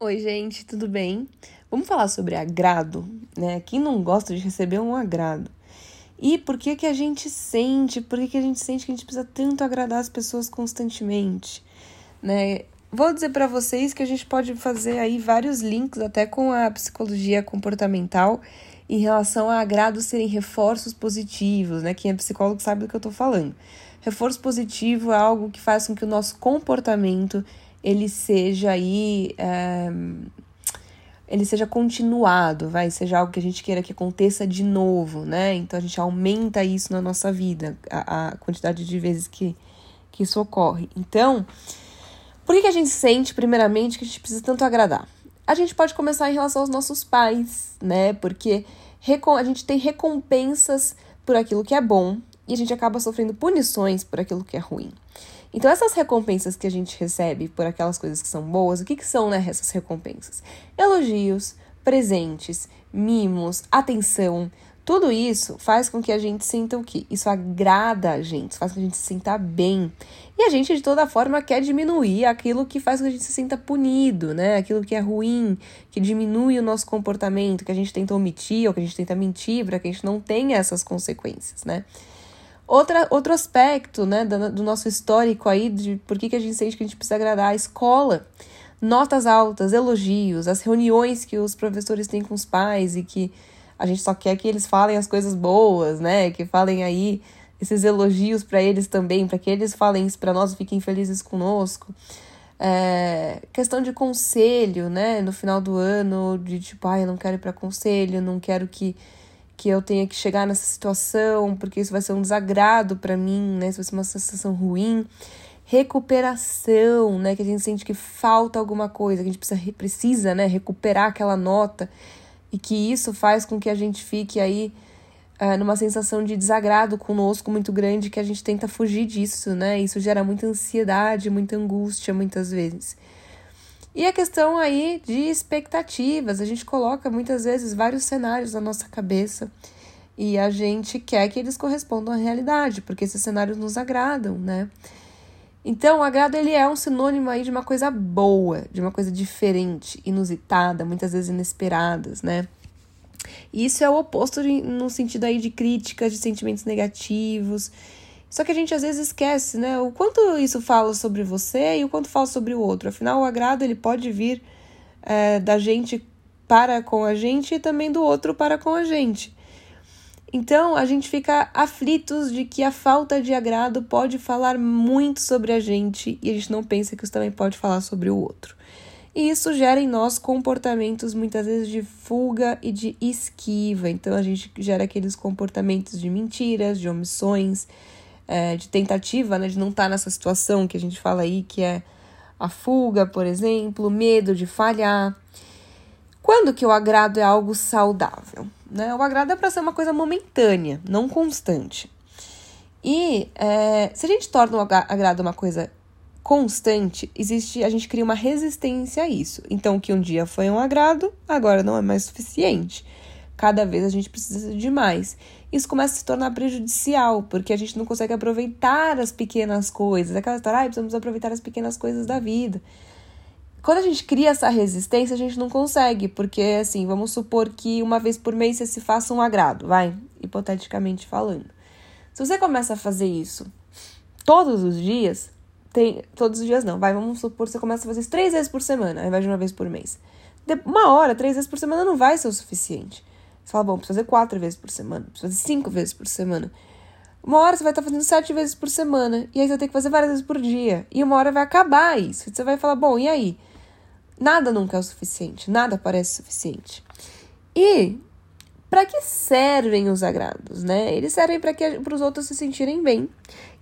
Oi, gente, tudo bem? Vamos falar sobre agrado, né? Quem não gosta de receber um agrado? E por que que a gente sente, por que que a gente sente que a gente precisa tanto agradar as pessoas constantemente, né? Vou dizer para vocês que a gente pode fazer aí vários links até com a psicologia comportamental em relação a agrados serem reforços positivos, né? Quem é psicólogo sabe do que eu tô falando. Reforço positivo é algo que faz com que o nosso comportamento ele seja aí. É, ele seja continuado, vai, seja algo que a gente queira que aconteça de novo, né? Então a gente aumenta isso na nossa vida, a, a quantidade de vezes que, que isso ocorre. Então, por que, que a gente sente, primeiramente, que a gente precisa tanto agradar? A gente pode começar em relação aos nossos pais, né? Porque a gente tem recompensas por aquilo que é bom e a gente acaba sofrendo punições por aquilo que é ruim. Então, essas recompensas que a gente recebe por aquelas coisas que são boas, o que, que são né, essas recompensas? Elogios, presentes, mimos, atenção. Tudo isso faz com que a gente sinta o quê? Isso agrada a gente, faz com que a gente se sinta bem. E a gente, de toda forma, quer diminuir aquilo que faz com que a gente se sinta punido, né? Aquilo que é ruim, que diminui o nosso comportamento, que a gente tenta omitir ou que a gente tenta mentir para que a gente não tenha essas consequências, né? Outra, outro aspecto, né, do, do nosso histórico aí, de por que, que a gente sente que a gente precisa agradar a escola. Notas altas, elogios, as reuniões que os professores têm com os pais e que a gente só quer que eles falem as coisas boas, né? Que falem aí esses elogios para eles também, para que eles falem isso para nós fiquem felizes conosco. É, questão de conselho, né? No final do ano, de tipo, ai, ah, eu não quero ir para conselho, não quero que que eu tenha que chegar nessa situação, porque isso vai ser um desagrado para mim, né? Isso vai ser uma sensação ruim. Recuperação, né? Que a gente sente que falta alguma coisa, que a gente precisa, precisa né? recuperar aquela nota e que isso faz com que a gente fique aí uh, numa sensação de desagrado conosco muito grande, que a gente tenta fugir disso, né? Isso gera muita ansiedade, muita angústia muitas vezes. E a questão aí de expectativas, a gente coloca muitas vezes vários cenários na nossa cabeça e a gente quer que eles correspondam à realidade, porque esses cenários nos agradam, né? Então, o agrado ele é um sinônimo aí de uma coisa boa, de uma coisa diferente, inusitada, muitas vezes inesperadas, né? Isso é o oposto de, no sentido aí de críticas, de sentimentos negativos, só que a gente às vezes esquece, né? O quanto isso fala sobre você e o quanto fala sobre o outro. Afinal, o agrado ele pode vir é, da gente para com a gente e também do outro para com a gente. Então, a gente fica aflitos de que a falta de agrado pode falar muito sobre a gente e a gente não pensa que isso também pode falar sobre o outro. E isso gera em nós comportamentos muitas vezes de fuga e de esquiva. Então, a gente gera aqueles comportamentos de mentiras, de omissões, é, de tentativa, né, de não estar tá nessa situação que a gente fala aí, que é a fuga, por exemplo, medo de falhar. Quando que o agrado é algo saudável? Né? O agrado é para ser uma coisa momentânea, não constante. E é, se a gente torna o agrado uma coisa constante, existe, a gente cria uma resistência a isso. Então, o que um dia foi um agrado, agora não é mais suficiente. Cada vez a gente precisa de mais isso começa a se tornar prejudicial, porque a gente não consegue aproveitar as pequenas coisas. Aquela história, ah, precisamos aproveitar as pequenas coisas da vida. Quando a gente cria essa resistência, a gente não consegue, porque assim, vamos supor que uma vez por mês você se faça um agrado, vai, hipoteticamente falando. Se você começa a fazer isso todos os dias, tem, todos os dias não, vai, vamos supor que você começa a fazer isso três vezes por semana, ao invés de uma vez por mês. Uma hora, três vezes por semana não vai ser o suficiente. Você fala, bom, preciso fazer quatro vezes por semana, preciso fazer cinco vezes por semana. Uma hora você vai estar fazendo sete vezes por semana, e aí você vai ter que fazer várias vezes por dia. E uma hora vai acabar isso. Você vai falar, bom, e aí? Nada nunca é o suficiente, nada parece suficiente. E para que servem os agrados, né? Eles servem para que para os outros se sentirem bem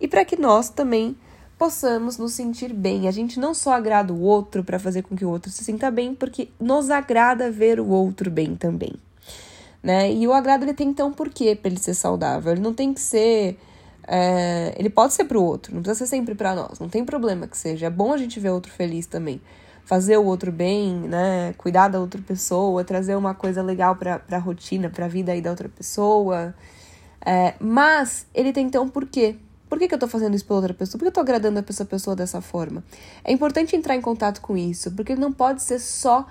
e para que nós também possamos nos sentir bem. A gente não só agrada o outro para fazer com que o outro se sinta bem, porque nos agrada ver o outro bem também né? E o agrado ele tem então por quê para ele ser saudável? Ele não tem que ser é, ele pode ser para o outro, não precisa ser sempre para nós, não tem problema que seja. É bom a gente ver outro feliz também. Fazer o outro bem, né? Cuidar da outra pessoa, trazer uma coisa legal para a rotina, para a vida aí da outra pessoa. É, mas ele tem então por quê? Por que, que eu tô fazendo isso pela outra pessoa? Por que eu tô agradando essa pessoa dessa forma? É importante entrar em contato com isso, porque não pode ser só.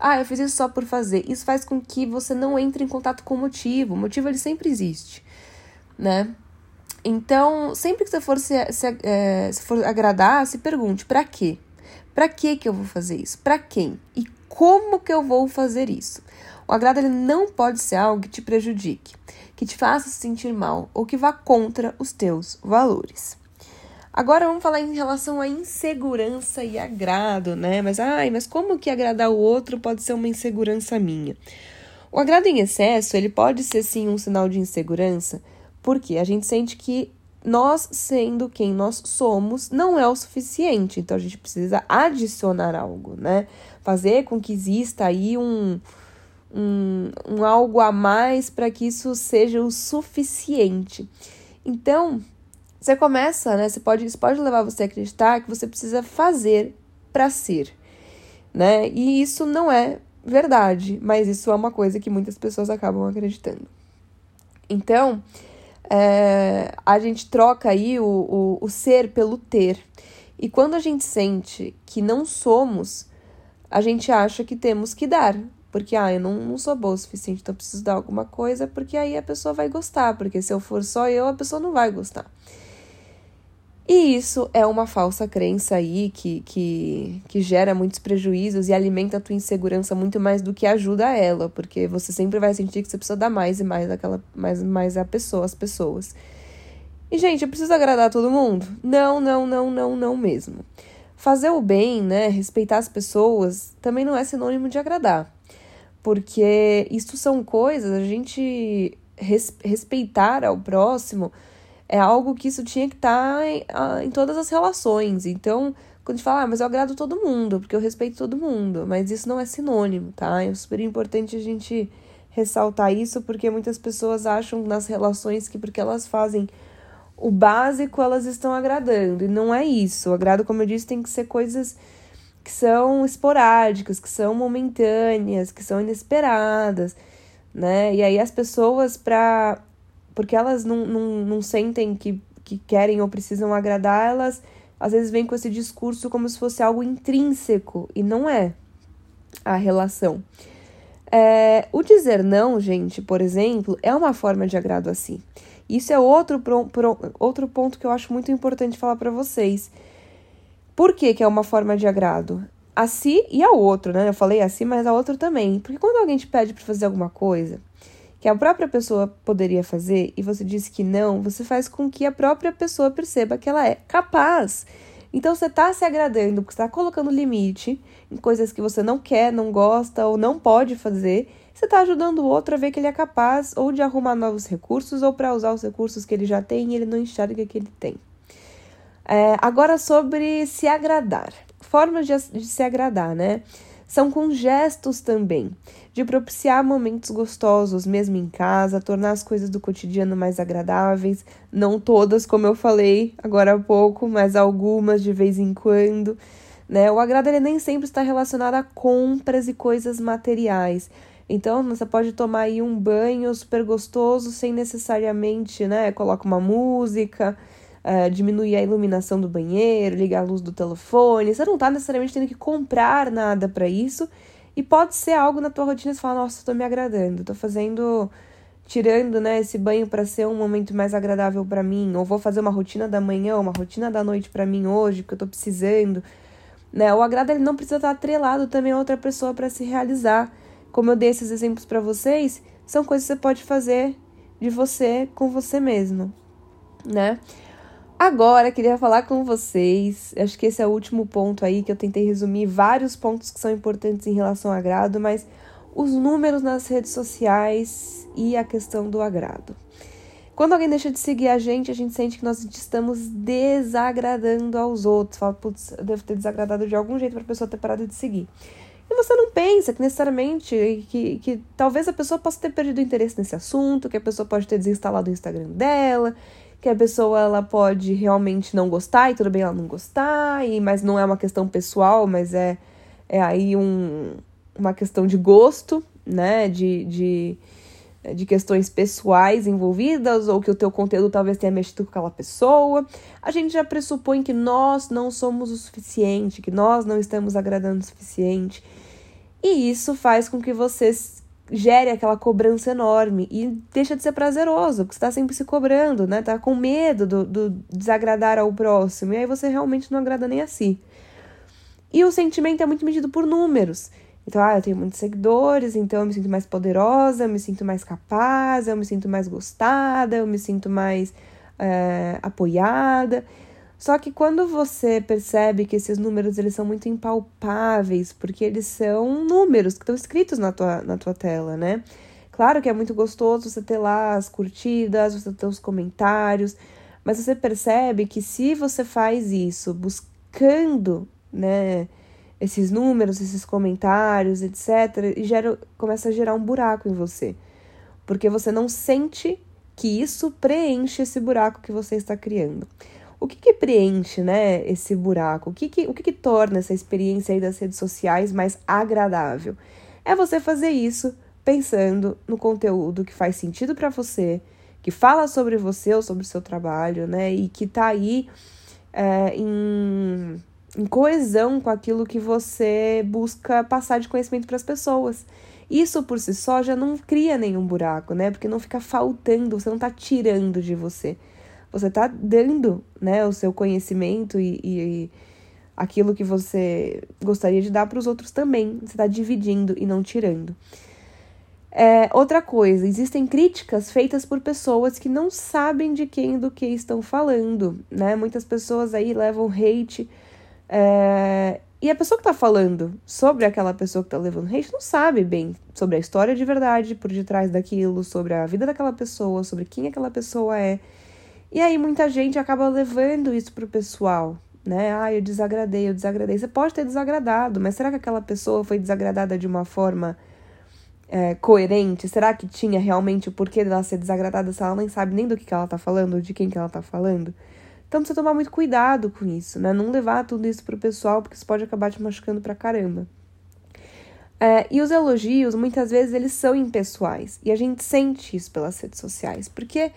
Ah, eu fiz isso só por fazer. Isso faz com que você não entre em contato com o motivo. O motivo ele sempre existe, né? Então, sempre que você for se, se, é, se for agradar, se pergunte: para quê? Para que que eu vou fazer isso? Para quem? E como que eu vou fazer isso? O agrado ele não pode ser algo que te prejudique, que te faça se sentir mal ou que vá contra os teus valores. Agora vamos falar em relação à insegurança e agrado, né? Mas ai, mas como que agradar o outro pode ser uma insegurança minha? O agrado em excesso, ele pode ser sim um sinal de insegurança, porque a gente sente que nós, sendo quem nós somos, não é o suficiente. Então a gente precisa adicionar algo, né? Fazer com que exista aí um, um, um algo a mais para que isso seja o suficiente. Então, você começa, né? Você pode, isso pode levar você a acreditar que você precisa fazer para ser, né? E isso não é verdade, mas isso é uma coisa que muitas pessoas acabam acreditando. Então, é, a gente troca aí o, o, o ser pelo ter. E quando a gente sente que não somos, a gente acha que temos que dar. Porque, ah, eu não, não sou boa o suficiente, então preciso dar alguma coisa, porque aí a pessoa vai gostar. Porque se eu for só eu, a pessoa não vai gostar. E isso é uma falsa crença aí que, que, que gera muitos prejuízos e alimenta a tua insegurança muito mais do que ajuda ela, porque você sempre vai sentir que você precisa dar mais e mais daquela mais, mais a pessoa, as pessoas. E, gente, eu preciso agradar todo mundo? Não, não, não, não, não mesmo. Fazer o bem, né, respeitar as pessoas, também não é sinônimo de agradar. Porque isso são coisas, a gente res, respeitar ao próximo é algo que isso tinha que estar tá em, em, todas as relações. Então, quando a gente fala, ah, mas eu agrado todo mundo, porque eu respeito todo mundo, mas isso não é sinônimo, tá? É super importante a gente ressaltar isso, porque muitas pessoas acham nas relações que porque elas fazem o básico, elas estão agradando, e não é isso. O agrado, como eu disse, tem que ser coisas que são esporádicas, que são momentâneas, que são inesperadas, né? E aí as pessoas, para porque elas não, não, não sentem que, que querem ou precisam agradar, elas às vezes vêm com esse discurso como se fosse algo intrínseco, e não é a relação. É, o dizer não, gente, por exemplo, é uma forma de agrado assim. Isso é outro, pro, pro, outro ponto que eu acho muito importante falar para vocês. Por que, que é uma forma de agrado? A si e ao outro, né? Eu falei a si, mas a outro também. Porque quando alguém te pede para fazer alguma coisa, que a própria pessoa poderia fazer e você diz que não, você faz com que a própria pessoa perceba que ela é capaz. Então você está se agradando porque está colocando limite em coisas que você não quer, não gosta ou não pode fazer. Você está ajudando o outro a ver que ele é capaz ou de arrumar novos recursos ou para usar os recursos que ele já tem e ele não enxerga que ele tem. É, agora sobre se agradar. Formas de, de se agradar, né? São com gestos também, de propiciar momentos gostosos, mesmo em casa, tornar as coisas do cotidiano mais agradáveis. Não todas, como eu falei agora há pouco, mas algumas de vez em quando. Né? O agrado ele nem sempre está relacionado a compras e coisas materiais. Então, você pode tomar aí um banho super gostoso sem necessariamente, né? Coloca uma música, uh, diminuir a iluminação do banheiro, ligar a luz do telefone. Você não está necessariamente tendo que comprar nada para isso. E pode ser algo na tua rotina, você fala, nossa, estou me agradando, estou fazendo, tirando, né, esse banho para ser um momento mais agradável para mim, ou vou fazer uma rotina da manhã, uma rotina da noite para mim hoje, porque eu estou precisando, né? O agrado ele não precisa estar atrelado também a outra pessoa para se realizar. Como eu dei esses exemplos para vocês, são coisas que você pode fazer de você com você mesmo, né? Agora, queria falar com vocês. Acho que esse é o último ponto aí que eu tentei resumir vários pontos que são importantes em relação ao agrado, mas os números nas redes sociais e a questão do agrado. Quando alguém deixa de seguir a gente, a gente sente que nós estamos desagradando aos outros. Fala, putz, eu devo ter desagradado de algum jeito para a pessoa ter parado de seguir. E você não pensa que necessariamente que, que talvez a pessoa possa ter perdido interesse nesse assunto, que a pessoa pode ter desinstalado o Instagram dela, que a pessoa ela pode realmente não gostar e tudo bem ela não gostar, e, mas não é uma questão pessoal, mas é, é aí um, uma questão de gosto, né? De, de, de questões pessoais envolvidas ou que o teu conteúdo talvez tenha mexido com aquela pessoa, a gente já pressupõe que nós não somos o suficiente, que nós não estamos agradando o suficiente. E isso faz com que você gere aquela cobrança enorme e deixa de ser prazeroso, porque você está sempre se cobrando, né? Tá com medo do, do desagradar ao próximo, e aí você realmente não agrada nem a si. E o sentimento é muito medido por números. Então, ah, eu tenho muitos seguidores, então eu me sinto mais poderosa, eu me sinto mais capaz, eu me sinto mais gostada, eu me sinto mais é, apoiada. Só que quando você percebe que esses números eles são muito impalpáveis, porque eles são números que estão escritos na tua, na tua tela, né? Claro que é muito gostoso você ter lá as curtidas, você ter os comentários, mas você percebe que se você faz isso buscando, né, esses números, esses comentários, etc, gera, começa a gerar um buraco em você. Porque você não sente que isso preenche esse buraco que você está criando. O que, que preenche, né, esse buraco? O que, que, o que, que torna essa experiência aí das redes sociais mais agradável? É você fazer isso pensando no conteúdo que faz sentido para você, que fala sobre você ou sobre o seu trabalho, né, e que tá aí é, em, em coesão com aquilo que você busca passar de conhecimento para as pessoas. Isso por si só já não cria nenhum buraco, né? Porque não fica faltando, você não está tirando de você você está dando né, o seu conhecimento e, e, aquilo que você gostaria de dar para os outros também. Você está dividindo e não tirando. É, outra coisa, existem críticas feitas por pessoas que não sabem de quem do que estão falando, né? Muitas pessoas aí levam hate. É, e a pessoa que está falando sobre aquela pessoa que está levando hate não sabe bem sobre a história de verdade por detrás daquilo, sobre a vida daquela pessoa, sobre quem aquela pessoa é. E aí muita gente acaba levando isso pro pessoal, né? Ah, eu desagradei, eu desagradei. Você pode ter desagradado, mas será que aquela pessoa foi desagradada de uma forma é, coerente? Será que tinha realmente o porquê dela ser desagradada se ela nem sabe nem do que, que ela tá falando, ou de quem que ela tá falando? Então precisa tomar muito cuidado com isso, né? Não levar tudo isso pro pessoal, porque isso pode acabar te machucando pra caramba. É, e os elogios, muitas vezes, eles são impessoais. E a gente sente isso pelas redes sociais. Porque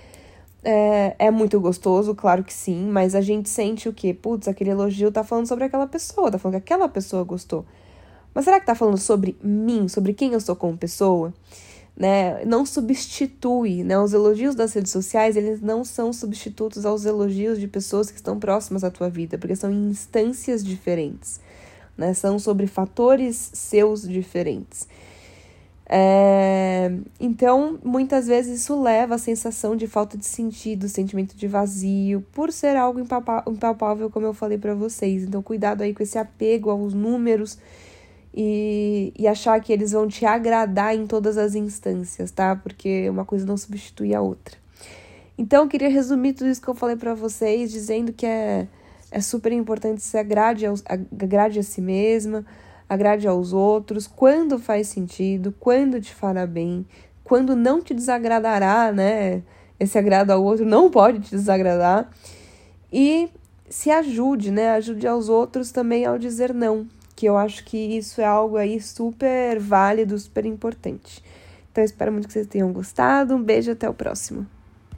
é, é muito gostoso, claro que sim, mas a gente sente o quê? Putz, aquele elogio tá falando sobre aquela pessoa, tá falando que aquela pessoa gostou. Mas será que tá falando sobre mim, sobre quem eu sou como pessoa? Né? Não substitui, né? Os elogios das redes sociais, eles não são substitutos aos elogios de pessoas que estão próximas à tua vida, porque são instâncias diferentes, né? São sobre fatores seus diferentes. É, então, muitas vezes isso leva a sensação de falta de sentido, sentimento de vazio, por ser algo impalpável, como eu falei para vocês. Então, cuidado aí com esse apego aos números e, e achar que eles vão te agradar em todas as instâncias, tá? Porque uma coisa não substitui a outra. Então, eu queria resumir tudo isso que eu falei para vocês, dizendo que é, é super importante se agrade, agrade a si mesma agrade aos outros, quando faz sentido, quando te fará bem, quando não te desagradará, né? Esse agrado ao outro não pode te desagradar. E se ajude, né? Ajude aos outros também ao dizer não, que eu acho que isso é algo aí super válido, super importante. Então, espero muito que vocês tenham gostado. Um beijo até o próximo.